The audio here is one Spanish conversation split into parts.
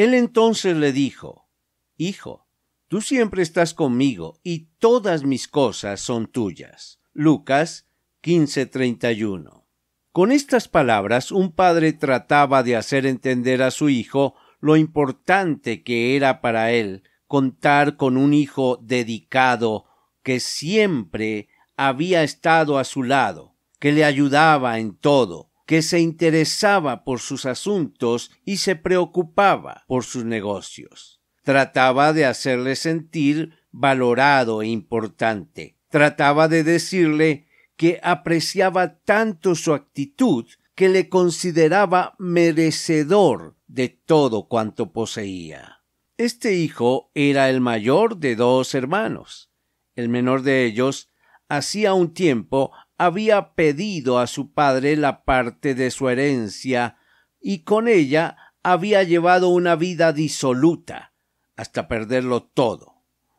Él entonces le dijo, Hijo, tú siempre estás conmigo y todas mis cosas son tuyas. Lucas 15:31. Con estas palabras un padre trataba de hacer entender a su hijo lo importante que era para él contar con un hijo dedicado que siempre había estado a su lado, que le ayudaba en todo, que se interesaba por sus asuntos y se preocupaba por sus negocios. Trataba de hacerle sentir valorado e importante. Trataba de decirle que apreciaba tanto su actitud que le consideraba merecedor de todo cuanto poseía. Este hijo era el mayor de dos hermanos. El menor de ellos hacía un tiempo había pedido a su padre la parte de su herencia y con ella había llevado una vida disoluta hasta perderlo todo.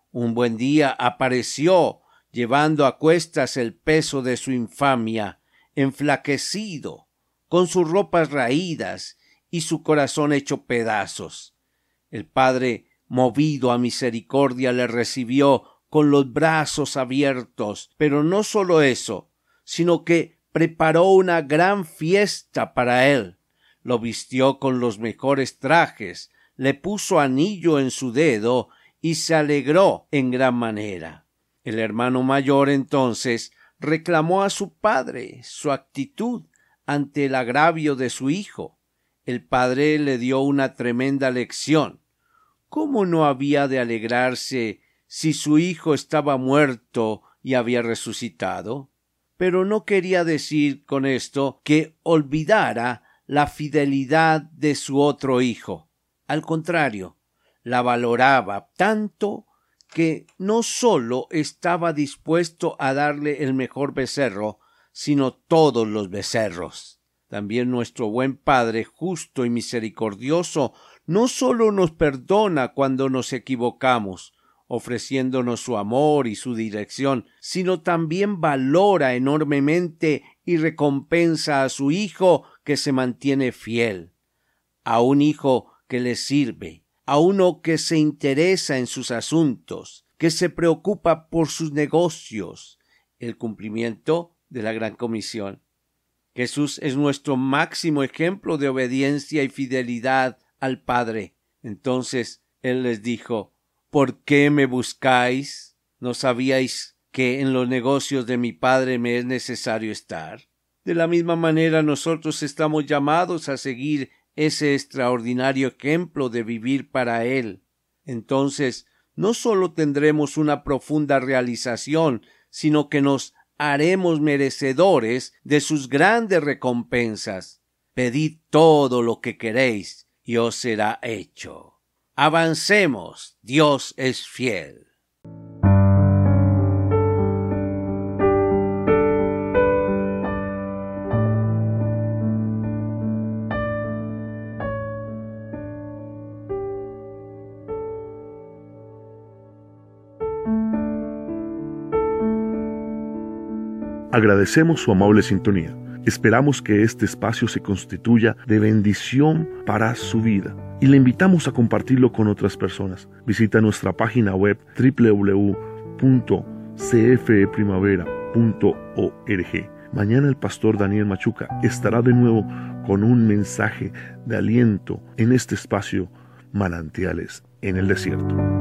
Un buen día apareció llevando a cuestas el peso de su infamia, enflaquecido, con sus ropas raídas y su corazón hecho pedazos. El padre, movido a misericordia, le recibió con los brazos abiertos, pero no sólo eso, sino que preparó una gran fiesta para él. Lo vistió con los mejores trajes, le puso anillo en su dedo y se alegró en gran manera. El hermano mayor entonces reclamó a su padre su actitud ante el agravio de su hijo. El padre le dio una tremenda lección. ¿Cómo no había de alegrarse si su hijo estaba muerto y había resucitado? Pero no quería decir con esto que olvidara la fidelidad de su otro hijo. Al contrario, la valoraba tanto que no sólo estaba dispuesto a darle el mejor becerro, sino todos los becerros. También nuestro buen Padre justo y misericordioso no sólo nos perdona cuando nos equivocamos, ofreciéndonos su amor y su dirección, sino también valora enormemente y recompensa a su hijo que se mantiene fiel, a un hijo que le sirve, a uno que se interesa en sus asuntos, que se preocupa por sus negocios, el cumplimiento de la gran comisión. Jesús es nuestro máximo ejemplo de obediencia y fidelidad al Padre. Entonces Él les dijo ¿Por qué me buscáis? ¿No sabíais que en los negocios de mi Padre me es necesario estar? De la misma manera nosotros estamos llamados a seguir ese extraordinario ejemplo de vivir para Él. Entonces, no sólo tendremos una profunda realización, sino que nos haremos merecedores de sus grandes recompensas. Pedid todo lo que queréis y os será hecho. Avancemos, Dios es fiel. Agradecemos su amable sintonía. Esperamos que este espacio se constituya de bendición para su vida y le invitamos a compartirlo con otras personas. Visita nuestra página web www.cfeprimavera.org. Mañana el pastor Daniel Machuca estará de nuevo con un mensaje de aliento en este espacio Manantiales en el Desierto.